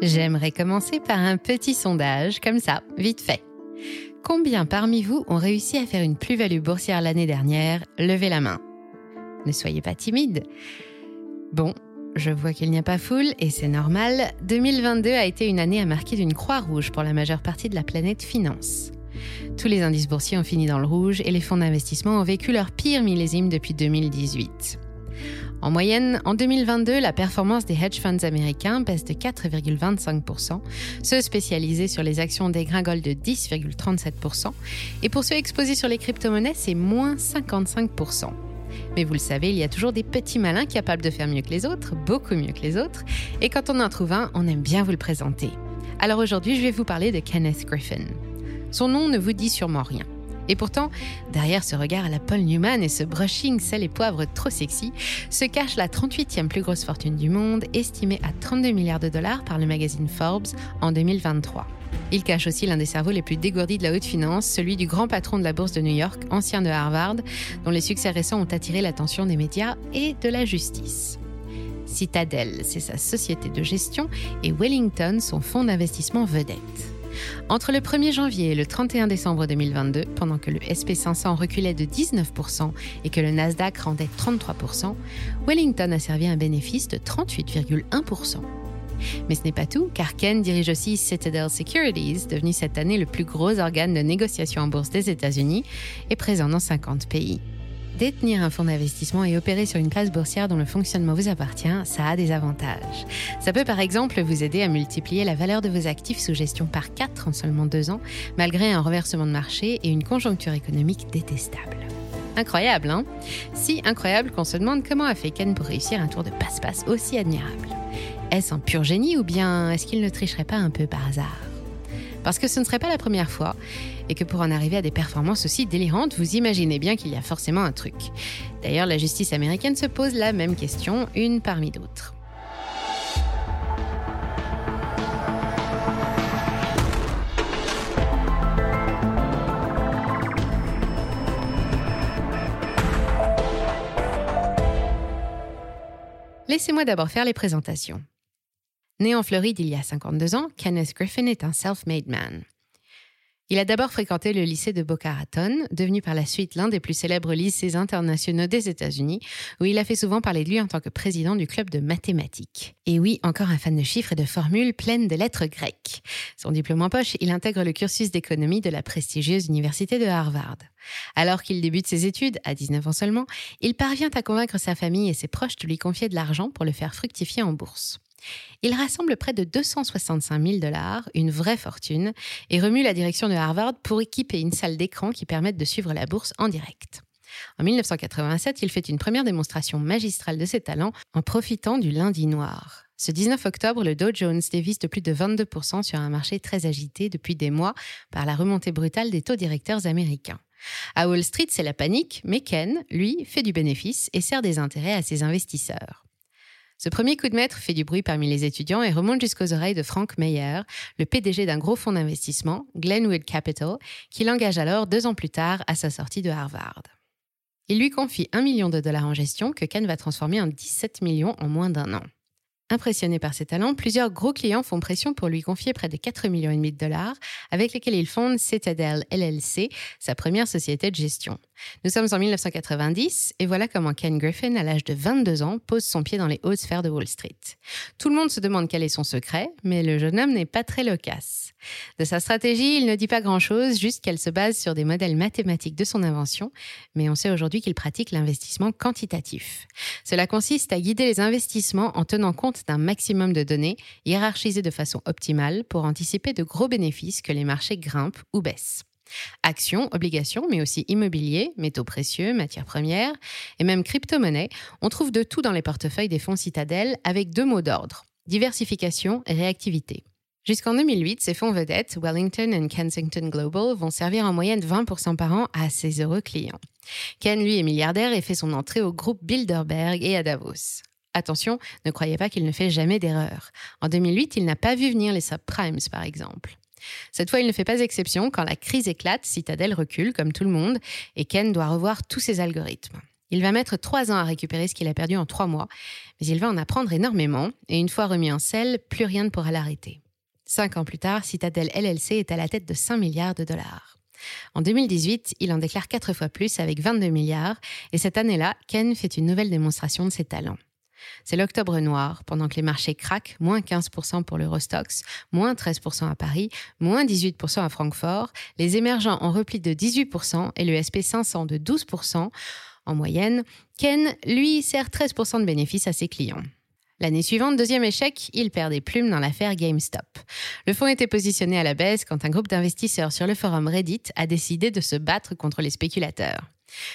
J'aimerais commencer par un petit sondage, comme ça, vite fait. Combien parmi vous ont réussi à faire une plus-value boursière l'année dernière? Levez la main. Ne soyez pas timide. Bon, je vois qu'il n'y a pas foule et c'est normal. 2022 a été une année à marquer d'une croix rouge pour la majeure partie de la planète finance. Tous les indices boursiers ont fini dans le rouge et les fonds d'investissement ont vécu leur pire millésime depuis 2018. En moyenne, en 2022, la performance des hedge funds américains baisse de 4,25%, ceux spécialisés sur les actions dégringolent de 10,37%, et pour ceux exposés sur les crypto-monnaies, c'est moins 55%. Mais vous le savez, il y a toujours des petits malins capables de faire mieux que les autres, beaucoup mieux que les autres, et quand on en trouve un, on aime bien vous le présenter. Alors aujourd'hui, je vais vous parler de Kenneth Griffin. Son nom ne vous dit sûrement rien. Et pourtant, derrière ce regard à la Paul Newman et ce brushing sel et poivre trop sexy, se cache la 38e plus grosse fortune du monde, estimée à 32 milliards de dollars par le magazine Forbes en 2023. Il cache aussi l'un des cerveaux les plus dégourdis de la haute finance, celui du grand patron de la bourse de New York, ancien de Harvard, dont les succès récents ont attiré l'attention des médias et de la justice. Citadel, c'est sa société de gestion, et Wellington, son fonds d'investissement vedette. Entre le 1er janvier et le 31 décembre 2022, pendant que le SP500 reculait de 19% et que le Nasdaq rendait 33%, Wellington a servi un bénéfice de 38,1%. Mais ce n'est pas tout, car Ken dirige aussi Citadel Securities, devenu cette année le plus gros organe de négociation en bourse des États-Unis et présent dans 50 pays. Détenir un fonds d'investissement et opérer sur une place boursière dont le fonctionnement vous appartient, ça a des avantages. Ça peut par exemple vous aider à multiplier la valeur de vos actifs sous gestion par 4 en seulement 2 ans, malgré un renversement de marché et une conjoncture économique détestable. Incroyable, hein? Si incroyable qu'on se demande comment a fait Ken pour réussir un tour de passe-passe aussi admirable. Est-ce un pur génie ou bien est-ce qu'il ne tricherait pas un peu par hasard? Parce que ce ne serait pas la première fois, et que pour en arriver à des performances aussi délirantes, vous imaginez bien qu'il y a forcément un truc. D'ailleurs, la justice américaine se pose la même question, une parmi d'autres. Laissez-moi d'abord faire les présentations. Né en Floride il y a 52 ans, Kenneth Griffin est un self-made man. Il a d'abord fréquenté le lycée de Boca Raton, devenu par la suite l'un des plus célèbres lycées internationaux des États-Unis, où il a fait souvent parler de lui en tant que président du club de mathématiques. Et oui, encore un fan de chiffres et de formules pleines de lettres grecques. Son diplôme en poche, il intègre le cursus d'économie de la prestigieuse université de Harvard. Alors qu'il débute ses études, à 19 ans seulement, il parvient à convaincre sa famille et ses proches de lui confier de l'argent pour le faire fructifier en bourse. Il rassemble près de 265 000 dollars, une vraie fortune, et remue la direction de Harvard pour équiper une salle d'écran qui permette de suivre la bourse en direct. En 1987, il fait une première démonstration magistrale de ses talents en profitant du lundi noir. Ce 19 octobre, le Dow Jones dévisse de plus de 22% sur un marché très agité depuis des mois par la remontée brutale des taux directeurs américains. À Wall Street, c'est la panique, mais Ken, lui, fait du bénéfice et sert des intérêts à ses investisseurs. Ce premier coup de maître fait du bruit parmi les étudiants et remonte jusqu'aux oreilles de Frank Meyer, le PDG d'un gros fonds d'investissement, Glenwood Capital, qui l'engage alors deux ans plus tard à sa sortie de Harvard. Il lui confie un million de dollars en gestion que Ken va transformer en 17 millions en moins d'un an. Impressionné par ses talents, plusieurs gros clients font pression pour lui confier près de 4 millions de dollars, avec lesquels il fonde Citadel LLC, sa première société de gestion. Nous sommes en 1990 et voilà comment Ken Griffin, à l'âge de 22 ans, pose son pied dans les hautes sphères de Wall Street. Tout le monde se demande quel est son secret, mais le jeune homme n'est pas très loquace. De sa stratégie, il ne dit pas grand-chose, juste qu'elle se base sur des modèles mathématiques de son invention, mais on sait aujourd'hui qu'il pratique l'investissement quantitatif. Cela consiste à guider les investissements en tenant compte d'un maximum de données hiérarchisées de façon optimale pour anticiper de gros bénéfices que les marchés grimpent ou baissent. Actions, obligations, mais aussi immobilier, métaux précieux, matières premières et même crypto-monnaies, on trouve de tout dans les portefeuilles des fonds citadelles avec deux mots d'ordre diversification et réactivité. Jusqu'en 2008, ces fonds vedettes, Wellington et Kensington Global, vont servir en moyenne 20% par an à ses heureux clients. Ken, lui, est milliardaire et fait son entrée au groupe Bilderberg et à Davos. Attention, ne croyez pas qu'il ne fait jamais d'erreur. En 2008, il n'a pas vu venir les subprimes, par exemple. Cette fois, il ne fait pas exception. Quand la crise éclate, Citadel recule, comme tout le monde, et Ken doit revoir tous ses algorithmes. Il va mettre trois ans à récupérer ce qu'il a perdu en trois mois, Mais il va en apprendre énormément, et une fois remis en selle, plus rien ne pourra l'arrêter. Cinq ans plus tard, Citadel LLC est à la tête de 5 milliards de dollars. En 2018, il en déclare quatre fois plus avec 22 milliards, et cette année-là, Ken fait une nouvelle démonstration de ses talents. C'est l'octobre noir, pendant que les marchés craquent, moins 15% pour l'Eurostox, moins 13% à Paris, moins 18% à Francfort, les émergents en repli de 18% et le SP500 de 12% en moyenne, Ken, lui, sert 13% de bénéfices à ses clients. L'année suivante, deuxième échec, il perd des plumes dans l'affaire GameStop. Le fonds était positionné à la baisse quand un groupe d'investisseurs sur le forum Reddit a décidé de se battre contre les spéculateurs.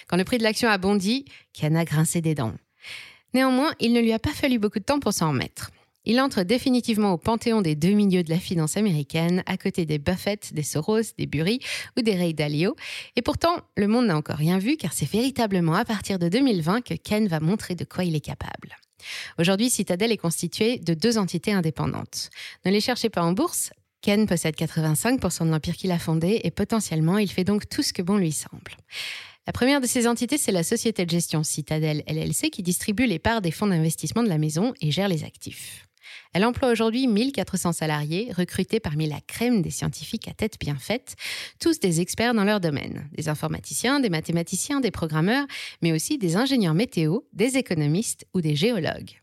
Quand le prix de l'action a bondi, Ken a grincé des dents. Néanmoins, il ne lui a pas fallu beaucoup de temps pour s'en remettre. Il entre définitivement au panthéon des deux milieux de la finance américaine, à côté des Buffett, des Soros, des Burry ou des Ray Dalio. Et pourtant, le monde n'a encore rien vu, car c'est véritablement à partir de 2020 que Ken va montrer de quoi il est capable. Aujourd'hui, Citadel est constitué de deux entités indépendantes. Ne les cherchez pas en bourse, Ken possède 85% de l'empire qu'il a fondé et potentiellement il fait donc tout ce que bon lui semble. La première de ces entités, c'est la société de gestion Citadel LLC qui distribue les parts des fonds d'investissement de la maison et gère les actifs. Elle emploie aujourd'hui 1400 salariés, recrutés parmi la crème des scientifiques à tête bien faite, tous des experts dans leur domaine, des informaticiens, des mathématiciens, des programmeurs, mais aussi des ingénieurs météo, des économistes ou des géologues.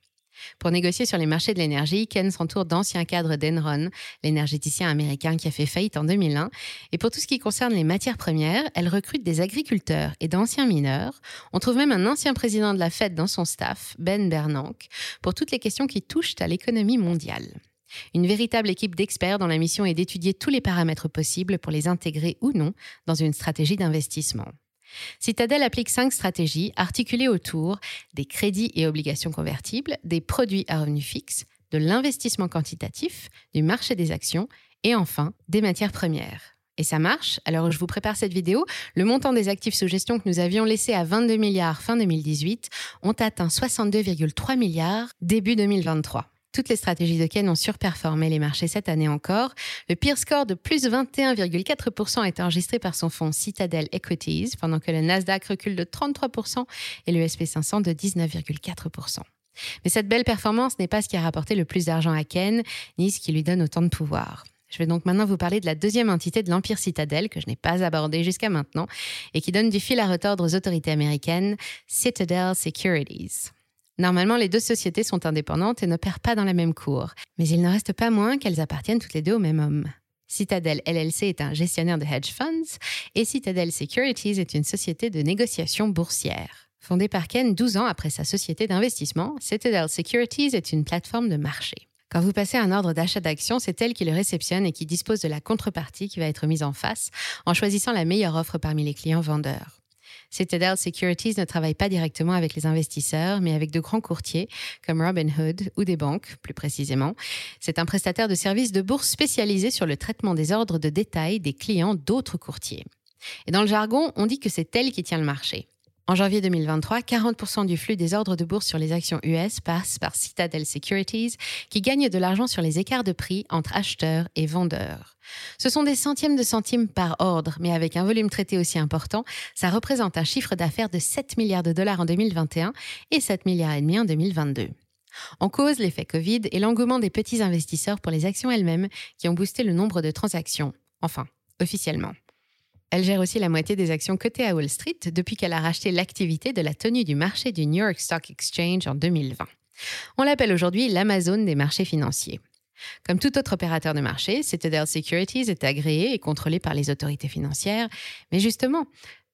Pour négocier sur les marchés de l'énergie, Ken s'entoure d'anciens cadres d'Enron, l'énergéticien américain qui a fait faillite en 2001. Et pour tout ce qui concerne les matières premières, elle recrute des agriculteurs et d'anciens mineurs. On trouve même un ancien président de la Fed dans son staff, Ben Bernanke, pour toutes les questions qui touchent à l'économie mondiale. Une véritable équipe d'experts dont la mission est d'étudier tous les paramètres possibles pour les intégrer ou non dans une stratégie d'investissement. Citadel applique cinq stratégies articulées autour des crédits et obligations convertibles, des produits à revenus fixes, de l'investissement quantitatif, du marché des actions et enfin des matières premières. Et ça marche? Alors je vous prépare cette vidéo. Le montant des actifs sous gestion que nous avions laissé à 22 milliards fin 2018 ont atteint 62,3 milliards début 2023. Toutes les stratégies de Ken ont surperformé les marchés cette année encore. Le pire score de plus 21,4% est enregistré par son fonds Citadel Equities, pendant que le Nasdaq recule de 33% et le SP500 de 19,4%. Mais cette belle performance n'est pas ce qui a rapporté le plus d'argent à Ken, ni ce qui lui donne autant de pouvoir. Je vais donc maintenant vous parler de la deuxième entité de l'Empire Citadel que je n'ai pas abordée jusqu'à maintenant et qui donne du fil à retordre aux autorités américaines, Citadel Securities. Normalement, les deux sociétés sont indépendantes et n'opèrent pas dans la même cour, mais il ne reste pas moins qu'elles appartiennent toutes les deux au même homme. Citadel LLC est un gestionnaire de hedge funds et Citadel Securities est une société de négociation boursière. Fondée par Ken 12 ans après sa société d'investissement, Citadel Securities est une plateforme de marché. Quand vous passez un ordre d'achat d'actions, c'est elle qui le réceptionne et qui dispose de la contrepartie qui va être mise en face en choisissant la meilleure offre parmi les clients vendeurs. Citadel Securities ne travaille pas directement avec les investisseurs, mais avec de grands courtiers comme Robinhood ou des banques, plus précisément. C'est un prestataire de services de bourse spécialisé sur le traitement des ordres de détail des clients d'autres courtiers. Et dans le jargon, on dit que c'est elle qui tient le marché. En janvier 2023, 40% du flux des ordres de bourse sur les actions US passe par Citadel Securities, qui gagne de l'argent sur les écarts de prix entre acheteurs et vendeurs. Ce sont des centièmes de centimes par ordre, mais avec un volume traité aussi important, ça représente un chiffre d'affaires de 7 milliards de dollars en 2021 et 7 milliards et demi en 2022. En cause, l'effet Covid et l'engouement des petits investisseurs pour les actions elles-mêmes qui ont boosté le nombre de transactions. Enfin, officiellement. Elle gère aussi la moitié des actions cotées à Wall Street depuis qu'elle a racheté l'activité de la tenue du marché du New York Stock Exchange en 2020. On l'appelle aujourd'hui l'Amazon des marchés financiers. Comme tout autre opérateur de marché, Citadel Securities est agréé et contrôlé par les autorités financières, mais justement,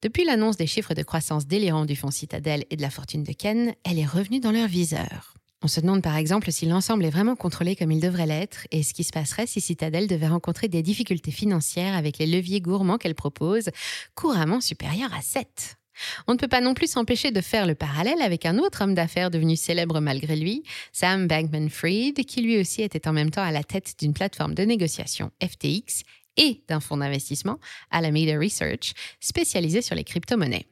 depuis l'annonce des chiffres de croissance délirants du fonds Citadel et de la fortune de Ken, elle est revenue dans leur viseur. On se demande par exemple si l'ensemble est vraiment contrôlé comme il devrait l'être et ce qui se passerait si Citadel devait rencontrer des difficultés financières avec les leviers gourmands qu'elle propose, couramment supérieurs à 7. On ne peut pas non plus s'empêcher de faire le parallèle avec un autre homme d'affaires devenu célèbre malgré lui, Sam Bankman-Fried, qui lui aussi était en même temps à la tête d'une plateforme de négociation FTX et d'un fonds d'investissement, Alameda Research, spécialisé sur les crypto-monnaies.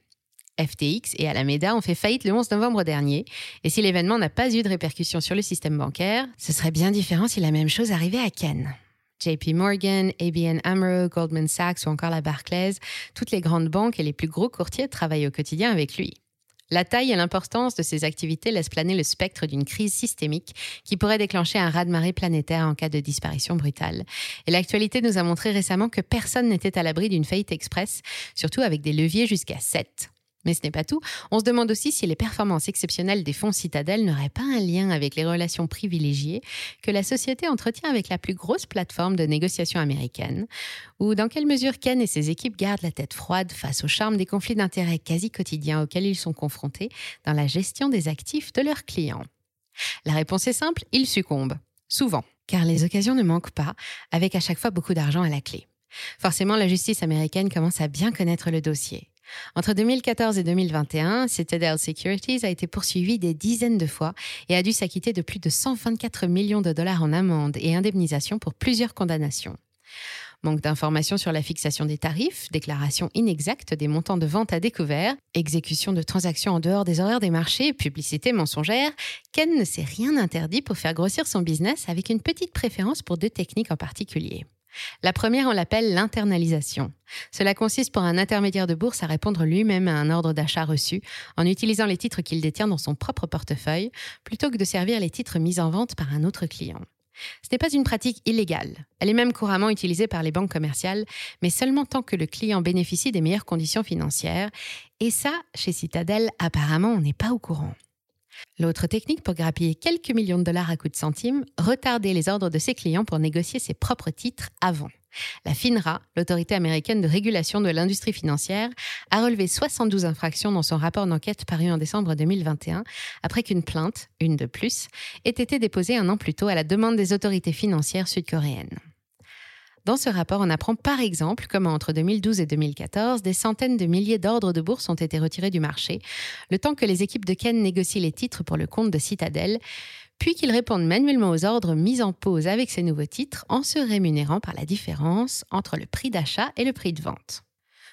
FTX et Alameda ont fait faillite le 11 novembre dernier, et si l'événement n'a pas eu de répercussions sur le système bancaire, ce serait bien différent si la même chose arrivait à Ken. JP Morgan, ABN Amro, Goldman Sachs ou encore la Barclays, toutes les grandes banques et les plus gros courtiers travaillent au quotidien avec lui. La taille et l'importance de ces activités laissent planer le spectre d'une crise systémique qui pourrait déclencher un raz-de-marée planétaire en cas de disparition brutale. Et l'actualité nous a montré récemment que personne n'était à l'abri d'une faillite express, surtout avec des leviers jusqu'à 7. Mais ce n'est pas tout. On se demande aussi si les performances exceptionnelles des fonds Citadel n'auraient pas un lien avec les relations privilégiées que la société entretient avec la plus grosse plateforme de négociation américaine, ou dans quelle mesure Ken et ses équipes gardent la tête froide face au charme des conflits d'intérêts quasi quotidiens auxquels ils sont confrontés dans la gestion des actifs de leurs clients. La réponse est simple, ils succombent. Souvent, car les occasions ne manquent pas, avec à chaque fois beaucoup d'argent à la clé. Forcément, la justice américaine commence à bien connaître le dossier. Entre 2014 et 2021, Citadel Securities a été poursuivi des dizaines de fois et a dû s'acquitter de plus de 124 millions de dollars en amendes et indemnisations pour plusieurs condamnations. Manque d'informations sur la fixation des tarifs, déclaration inexacte des montants de vente à découvert, exécution de transactions en dehors des horaires des marchés, publicité mensongère, Ken ne s'est rien interdit pour faire grossir son business avec une petite préférence pour deux techniques en particulier. La première, on l'appelle l'internalisation. Cela consiste pour un intermédiaire de bourse à répondre lui-même à un ordre d'achat reçu en utilisant les titres qu'il détient dans son propre portefeuille, plutôt que de servir les titres mis en vente par un autre client. Ce n'est pas une pratique illégale. Elle est même couramment utilisée par les banques commerciales, mais seulement tant que le client bénéficie des meilleures conditions financières. Et ça, chez Citadel, apparemment, on n'est pas au courant. L'autre technique pour grappiller quelques millions de dollars à coups de centimes, retarder les ordres de ses clients pour négocier ses propres titres avant. La FINRA, l'autorité américaine de régulation de l'industrie financière, a relevé 72 infractions dans son rapport d'enquête paru en décembre 2021, après qu'une plainte, une de plus, ait été déposée un an plus tôt à la demande des autorités financières sud-coréennes. Dans ce rapport, on apprend par exemple comment entre 2012 et 2014, des centaines de milliers d'ordres de bourse ont été retirés du marché, le temps que les équipes de Ken négocient les titres pour le compte de Citadel, puis qu'ils répondent manuellement aux ordres mis en pause avec ces nouveaux titres en se rémunérant par la différence entre le prix d'achat et le prix de vente.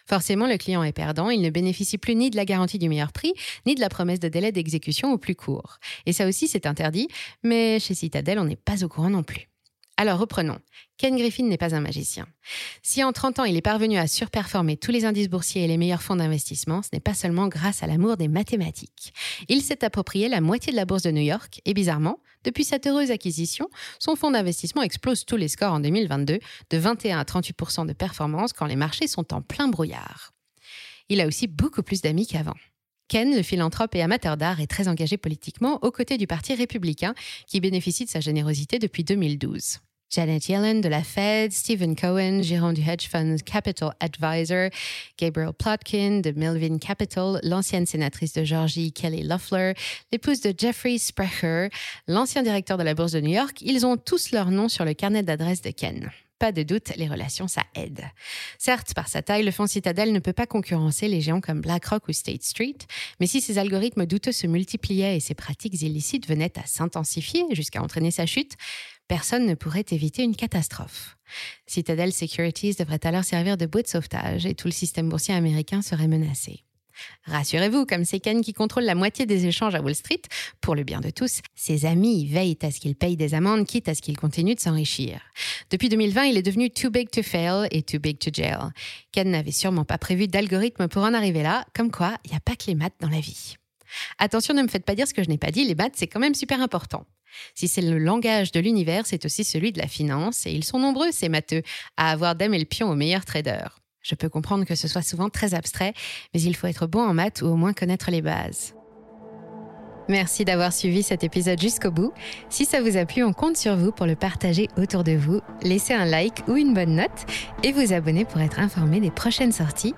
Forcément, le client est perdant, il ne bénéficie plus ni de la garantie du meilleur prix, ni de la promesse de délai d'exécution au plus court. Et ça aussi, c'est interdit, mais chez Citadel, on n'est pas au courant non plus. Alors reprenons. Ken Griffin n'est pas un magicien. Si en 30 ans il est parvenu à surperformer tous les indices boursiers et les meilleurs fonds d'investissement, ce n'est pas seulement grâce à l'amour des mathématiques. Il s'est approprié la moitié de la bourse de New York et bizarrement, depuis cette heureuse acquisition, son fonds d'investissement explose tous les scores en 2022, de 21 à 38% de performance quand les marchés sont en plein brouillard. Il a aussi beaucoup plus d'amis qu'avant. Ken, le philanthrope et amateur d'art, est très engagé politiquement aux côtés du Parti républicain qui bénéficie de sa générosité depuis 2012. Janet Yellen de la Fed, Stephen Cohen, gérant du hedge fund Capital Advisor, Gabriel Plotkin de Melvin Capital, l'ancienne sénatrice de Georgie Kelly Loeffler, l'épouse de Jeffrey Sprecher, l'ancien directeur de la Bourse de New York, ils ont tous leur nom sur le carnet d'adresse de Ken. Pas de doute, les relations, ça aide. Certes, par sa taille, le fonds Citadel ne peut pas concurrencer les géants comme BlackRock ou State Street, mais si ses algorithmes douteux se multipliaient et ses pratiques illicites venaient à s'intensifier jusqu'à entraîner sa chute, personne ne pourrait éviter une catastrophe. Citadel Securities devrait alors servir de bouée de sauvetage et tout le système boursier américain serait menacé. Rassurez-vous, comme c'est Ken qui contrôle la moitié des échanges à Wall Street, pour le bien de tous, ses amis veillent à ce qu'il paye des amendes, quitte à ce qu'il continue de s'enrichir. Depuis 2020, il est devenu too big to fail et too big to jail. Ken n'avait sûrement pas prévu d'algorithme pour en arriver là, comme quoi il n'y a pas que les maths dans la vie. Attention, ne me faites pas dire ce que je n'ai pas dit, les maths, c'est quand même super important. Si c'est le langage de l'univers, c'est aussi celui de la finance, et ils sont nombreux, ces matheux, à avoir damé le pion aux meilleurs traders. Je peux comprendre que ce soit souvent très abstrait, mais il faut être bon en maths ou au moins connaître les bases. Merci d'avoir suivi cet épisode jusqu'au bout. Si ça vous a plu, on compte sur vous pour le partager autour de vous. Laissez un like ou une bonne note et vous abonner pour être informé des prochaines sorties.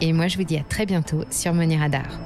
Et moi, je vous dis à très bientôt sur Money Radar.